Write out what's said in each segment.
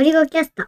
ゴリゴキャスト。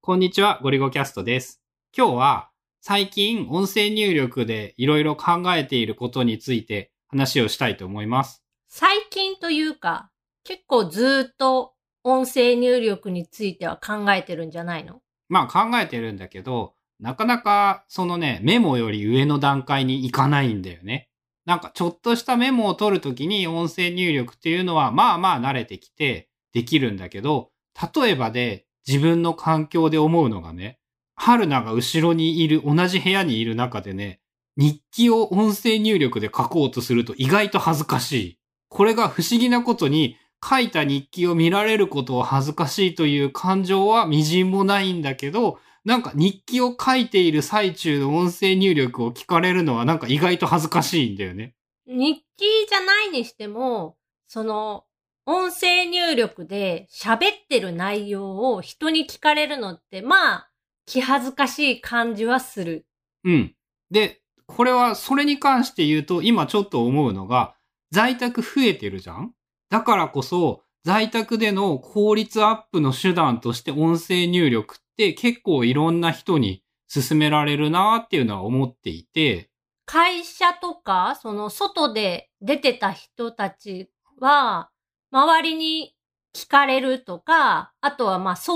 こんにちは、ゴリゴキャストです。今日は最近音声入力でいろいろ考えていることについて話をしたいと思います。最近というか、結構ずーっと音声入力については考えてるんじゃないの？まあ考えてるんだけど、なかなかそのね、メモより上の段階に行かないんだよね。なんかちょっとしたメモを取るときに音声入力っていうのはまあまあ慣れてきてできるんだけど、例えばで自分の環境で思うのがね、春菜が後ろにいる、同じ部屋にいる中でね、日記を音声入力で書こうとすると意外と恥ずかしい。これが不思議なことに書いた日記を見られることを恥ずかしいという感情はみじんもないんだけど、なんか日記を書いている最中の音声入力を聞かれるのはなんか意外と恥ずかしいんだよね。日記じゃないにしても、その、音声入力で喋ってる内容を人に聞かれるのって、まあ、気恥ずかしい感じはする。うん。で、これはそれに関して言うと今ちょっと思うのが在宅増えてるじゃん？だからこそ在宅での効率アップの手段として音声入力って結構いろんな人に勧められるなっていうのは思っていて、会社とか、その外で出てた人たちは、周りに聞かれるとか、あとはまあ騒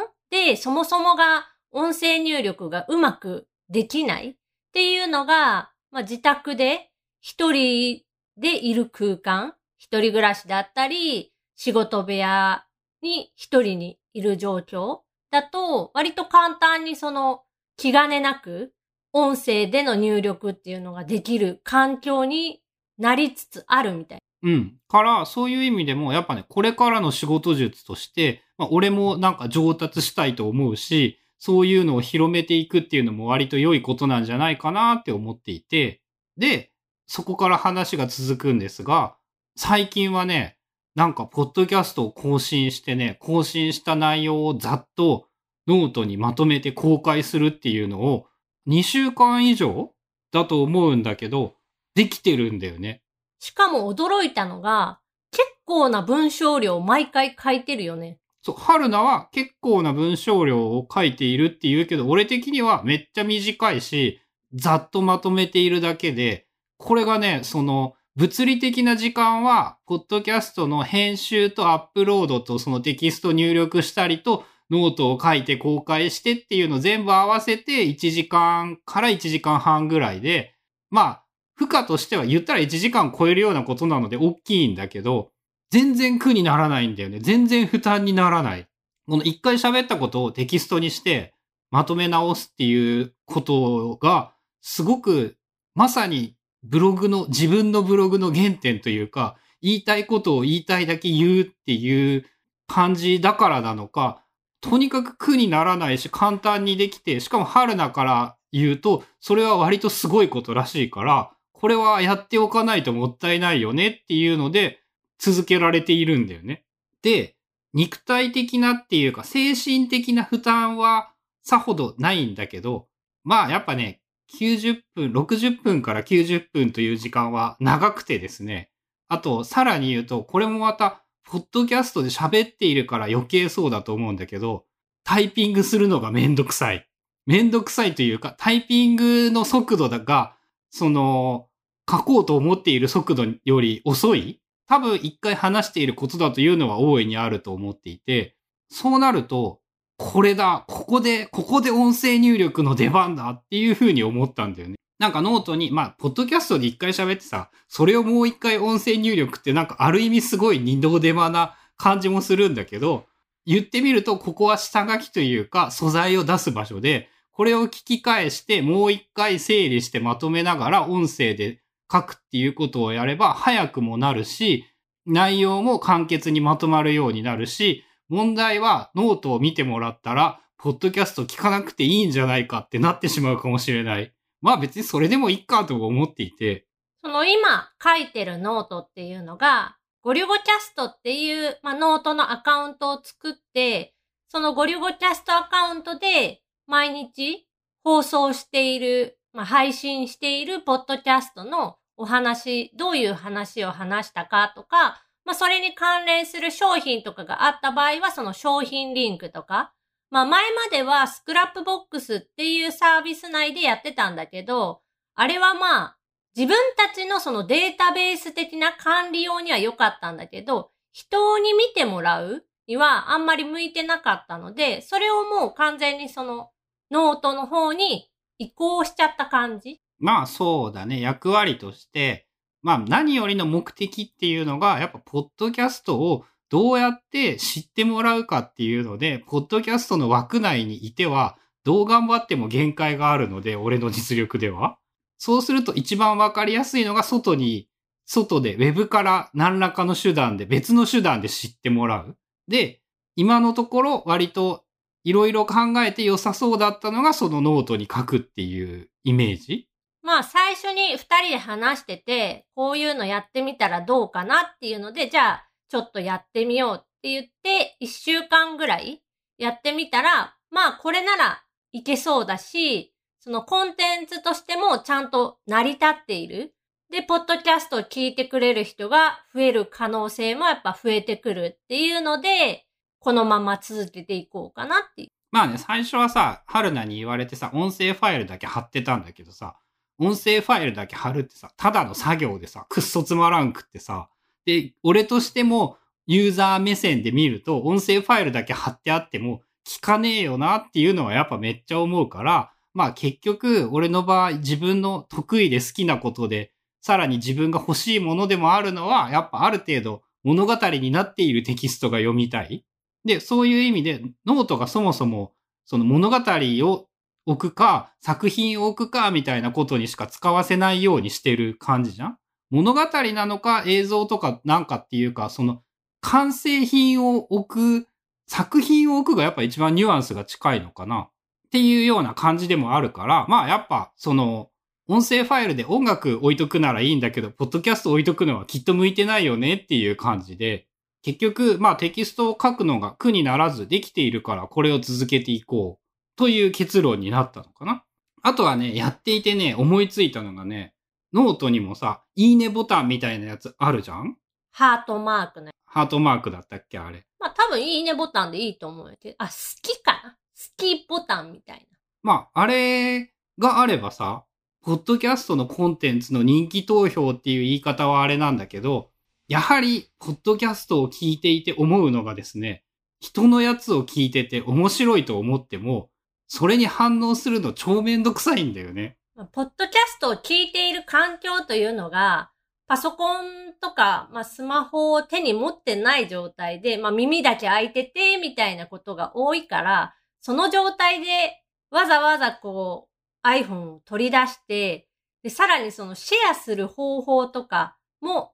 音でそもそもが音声入力がうまくできないっていうのが、まあ自宅で一人でいる空間、一人暮らしだったり、仕事部屋に一人にいる状況だと、割と簡単にその気兼ねなく音声での入力っていうのができる環境になりつつあるみたい。うん。から、そういう意味でも、やっぱね、これからの仕事術として、まあ、俺もなんか上達したいと思うし、そういうのを広めていくっていうのも割と良いことなんじゃないかなって思っていて、で、そこから話が続くんですが、最近はね、なんか、ポッドキャストを更新してね、更新した内容をざっとノートにまとめて公開するっていうのを、2週間以上だと思うんだけど、できてるんだよね。しかも驚いたのが、結構な文章量を毎回書いてるよね。そう、春菜は結構な文章量を書いているって言うけど、俺的にはめっちゃ短いし、ざっとまとめているだけで、これがね、その、物理的な時間は、ポッドキャストの編集とアップロードとそのテキスト入力したりと、ノートを書いて公開してっていうの全部合わせて1時間から1時間半ぐらいで、まあ、負荷としては言ったら1時間超えるようなことなので大きいんだけど、全然苦にならないんだよね。全然負担にならない。この一回喋ったことをテキストにしてまとめ直すっていうことが、すごくまさにブログの、自分のブログの原点というか、言いたいことを言いたいだけ言うっていう感じだからなのか、とにかく苦にならないし簡単にできて、しかも春菜から言うと、それは割とすごいことらしいから、これはやっておかないともったいないよねっていうので、続けられているんだよね。で、肉体的なっていうか、精神的な負担はさほどないんだけど、まあやっぱね、90分、60分から90分という時間は長くてですね。あと、さらに言うと、これもまた、ポッドキャストで喋っているから余計そうだと思うんだけど、タイピングするのがめんどくさい。めんどくさいというか、タイピングの速度が、その、書こうと思っている速度より遅い多分一回話していることだというのは大いにあると思っていて、そうなると、これだ、ここで、ここで音声入力の出番だっていう風に思ったんだよね。なんかノートに、まあ、ポッドキャストで一回喋ってさ、それをもう一回音声入力ってなんかある意味すごい二度手間な感じもするんだけど、言ってみるとここは下書きというか素材を出す場所で、これを聞き返してもう一回整理してまとめながら音声で書くっていうことをやれば早くもなるし、内容も簡潔にまとまるようになるし、問題はノートを見てもらったら、ポッドキャスト聞かなくていいんじゃないかってなってしまうかもしれない。まあ別にそれでもいいかと思っていて。その今書いてるノートっていうのが、ゴリュゴキャストっていう、まあ、ノートのアカウントを作って、そのゴリュゴキャストアカウントで毎日放送している、まあ、配信しているポッドキャストのお話、どういう話を話したかとか、まあ、それに関連する商品とかがあった場合は、その商品リンクとか、まあ、前まではスクラップボックスっていうサービス内でやってたんだけど、あれはまあ、自分たちのそのデータベース的な管理用には良かったんだけど、人に見てもらうにはあんまり向いてなかったので、それをもう完全にそのノートの方に移行しちゃった感じ？まあそうだね。役割として、まあ何よりの目的っていうのが、やっぱポッドキャストをどうやって知ってもらうかっていうので、ポッドキャストの枠内にいては、どう頑張っても限界があるので、俺の実力では。そうすると一番わかりやすいのが外に、外でウェブから何らかの手段で、別の手段で知ってもらう。で、今のところ割といろいろ考えて良さそうだったのがそのノートに書くっていうイメージ？まあ最初に二人で話してて、こういうのやってみたらどうかなっていうので、じゃあちょっとやってみようって言って、一週間ぐらいやってみたら、まあこれならいけそうだし、そのコンテンツとしてもちゃんと成り立っている。で、ポッドキャストを聞いてくれる人が増える可能性もやっぱ増えてくるっていうので、このまま続けていこうかなっていう。まあね、最初はさ、春菜に言われてさ、音声ファイルだけ貼ってたんだけどさ、音声ファイルだけ貼るってさ、ただの作業でさ、くっそつまらんくってさ、で、俺としてもユーザー目線で見ると、音声ファイルだけ貼ってあっても聞かねえよなっていうのはやっぱめっちゃ思うから、まあ結局、俺の場合、自分の得意で好きなことで、さらに自分が欲しいものでもあるのは、やっぱある程度物語になっているテキストが読みたい。で、そういう意味で、ノートがそもそも、その物語を置くか、作品を置くか、みたいなことにしか使わせないようにしてる感じじゃん？物語なのか、映像とかなんかっていうか、その、完成品を置く、作品を置くがやっぱ一番ニュアンスが近いのかな？っていうような感じでもあるから、まあやっぱその音声ファイルで音楽置いとくならいいんだけど、ポッドキャスト置いとくのはきっと向いてないよねっていう感じで、結局、まあテキストを書くのが苦にならずできているからこれを続けていこうという結論になったのかな。あとはね、やっていてね、思いついたのがね、ノートにもさ、いいねボタンみたいなやつあるじゃん？ハートマークね。ハートマークだったっけあれ。まあ多分いいねボタンでいいと思うけど、あ、好きかな？好きボタンみたいな。まあ、あれがあればさ、ポッドキャストのコンテンツの人気投票っていう言い方はあれなんだけど、やはり、ポッドキャストを聞いていて思うのがですね、人のやつを聞いてて面白いと思っても、それに反応するの超めんどくさいんだよね。ポッドキャストを聞いている環境というのが、パソコンとか、まあ、スマホを手に持ってない状態で、まあ、耳だけ開いてて、みたいなことが多いから、その状態でわざわざこう iPhone を取り出して、で、さらにそのシェアする方法とかも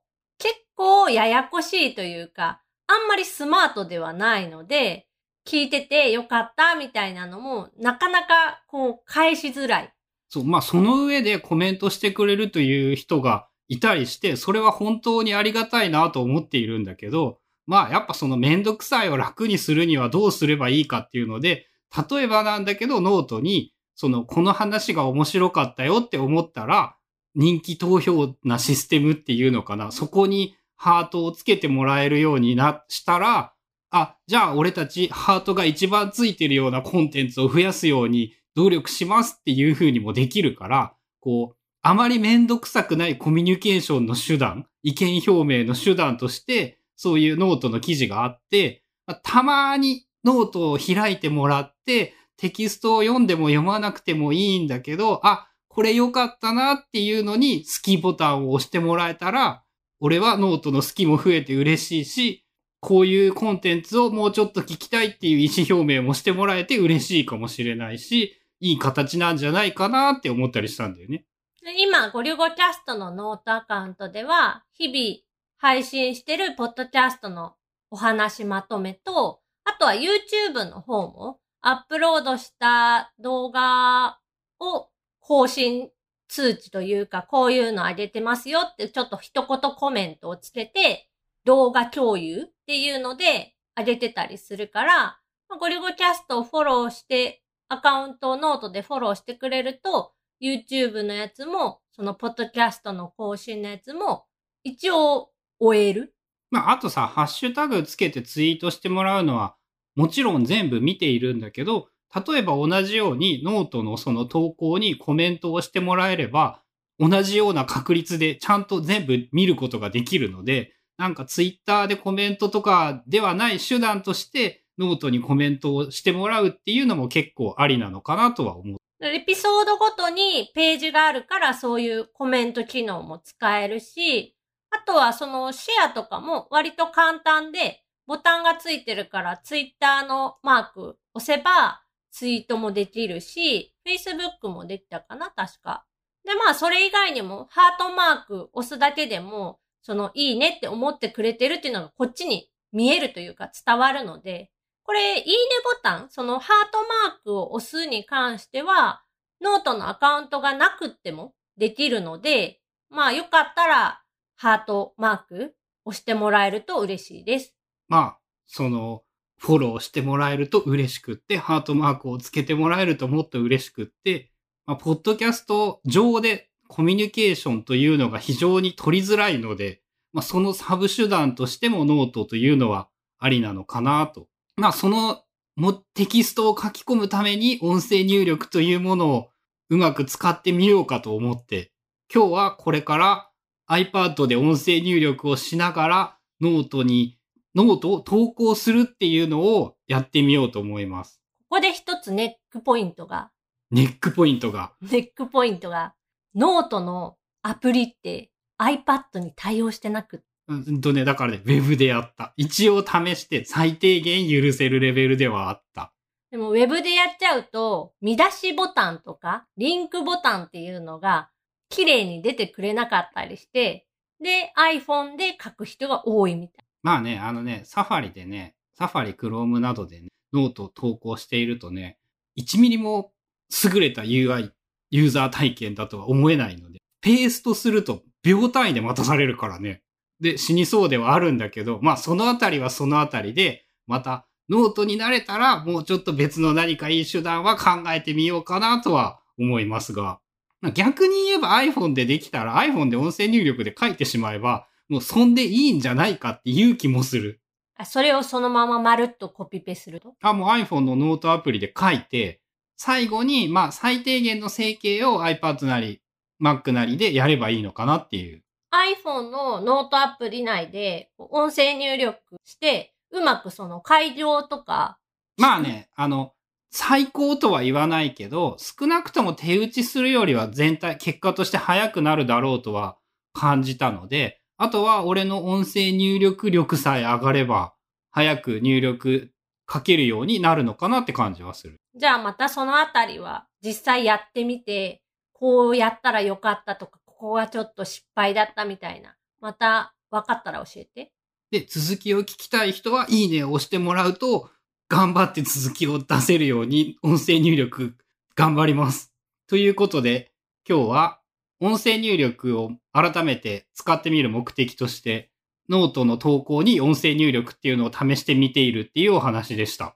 結構ややこしいというか、あんまりスマートではないので、聞いててよかったみたいなのもなかなかこう返しづらい。そう、まあその上でコメントしてくれるという人がいたりして、それは本当にありがたいなと思っているんだけど、まあやっぱそのめんどくさいを楽にするにはどうすればいいかっていうので、例えばなんだけど、ノートに、その、この話が面白かったよって思ったら、人気投票なシステムっていうのかな。そこにハートをつけてもらえるようにな、したら、あ、じゃあ俺たちハートが一番ついてるようなコンテンツを増やすように努力しますっていう風にもできるから、こう、あまりめんどくさくないコミュニケーションの手段、意見表明の手段として、そういうノートの記事があって、たまにノートを開いてもらって、テキストを読んでも読まなくてもいいんだけど、あ、これ良かったなっていうのに好きボタンを押してもらえたら、俺はノートの好きも増えて嬉しいし、こういうコンテンツをもうちょっと聞きたいっていう意思表明もしてもらえて嬉しいかもしれないし、いい形なんじゃないかなって思ったりしたんだよね。今、ゴリュゴキャストのノートアカウントでは、日々配信してるポッドキャストのお話まとめと、あとは YouTube の方もアップロードした動画を更新通知というか、こういうの上げてますよってちょっと一言コメントをつけて、動画共有っていうので上げてたりするから、ゴリュゴキャストをフォローして、アカウントをノートでフォローしてくれると、YouTube のやつも、そのポッドキャストの更新のやつも、一応追える。まあ、あとさ、ハッシュタグつけてツイートしてもらうのは、もちろん全部見ているんだけど、例えば同じようにノートのその投稿にコメントをしてもらえれば、同じような確率でちゃんと全部見ることができるので、なんかツイッターでコメントとかではない手段としてノートにコメントをしてもらうっていうのも結構ありなのかなとは思う。エピソードごとにページがあるからそういうコメント機能も使えるし、あとはそのシェアとかも割と簡単でボタンがついてるからツイッターのマーク押せばツイートもできるし、Facebook もできたかな確か。で、まあそれ以外にもハートマーク押すだけでもそのいいねって思ってくれてるっていうのがこっちに見えるというか伝わるので、これ、いいねボタン、そのハートマークを押すに関しては、ノートのアカウントがなくってもできるので、まあよかったらハートマーク押してもらえると嬉しいです。まあ、その、フォローしてもらえると嬉しくって、ハートマークをつけてもらえるともっと嬉しくって、まあ、ポッドキャスト上でコミュニケーションというのが非常に取りづらいので、まあ、そのサブ手段としてもノートというのはありなのかなと。まあ、そのもテキストを書き込むために音声入力というものをうまく使ってみようかと思って、今日はこれから iPad で音声入力をしながらノートに、ノートを投稿するっていうのをやってみようと思います。ここで一つネックポイントが。ネックポイントが。ネックポイントが。ノートのアプリって iPad に対応してなくうんとね、だからね、ウェブでやった。一応試して最低限許せるレベルではあった。でもウェブでやっちゃうと、見出しボタンとか、リンクボタンっていうのが綺麗に出てくれなかったりして、で、iPhone で書く人が多いみたい。まあね、あのね、サファリでね、サファリ、クロームなどでね、ノートを投稿しているとね、1ミリも優れた UI、ユーザー体験だとは思えないので、ペーストすると秒単位で待たされるからね。で、死にそうではあるんだけど、まあそのあたりはそのあたりで、またノートに慣れたらもうちょっと別の何かいい手段は考えてみようかなとは思いますが、逆に言えば iPhone でできたら iPhone で音声入力で書いてしまえば、もうそんでいいんじゃないかっていう気もする。あ、それをそのまままるっとコピペすると？あ、もう iPhone のノートアプリで書いて、最後に、まあ最低限の整形を iPad なり Mac なりでやればいいのかなっていう。iPhone のノートアプリ内で音声入力して、うまくその改良とか。まあね、あの、最高とは言わないけど、少なくとも手打ちするよりは全体、結果として早くなるだろうとは感じたので、あとは俺の音声入力力さえ上がれば、早く入力書けるようになるのかなって感じはする。じゃあまたそのあたりは実際やってみて、こうやったらよかったとか、ここがちょっと失敗だったみたいな。また分かったら教えて。で、続きを聞きたい人は、いいねを押してもらうと、頑張って続きを出せるように音声入力頑張ります。ということで、今日は音声入力を改めて使ってみる目的として、ノートの投稿に音声入力っていうのを試してみているっていうお話でした。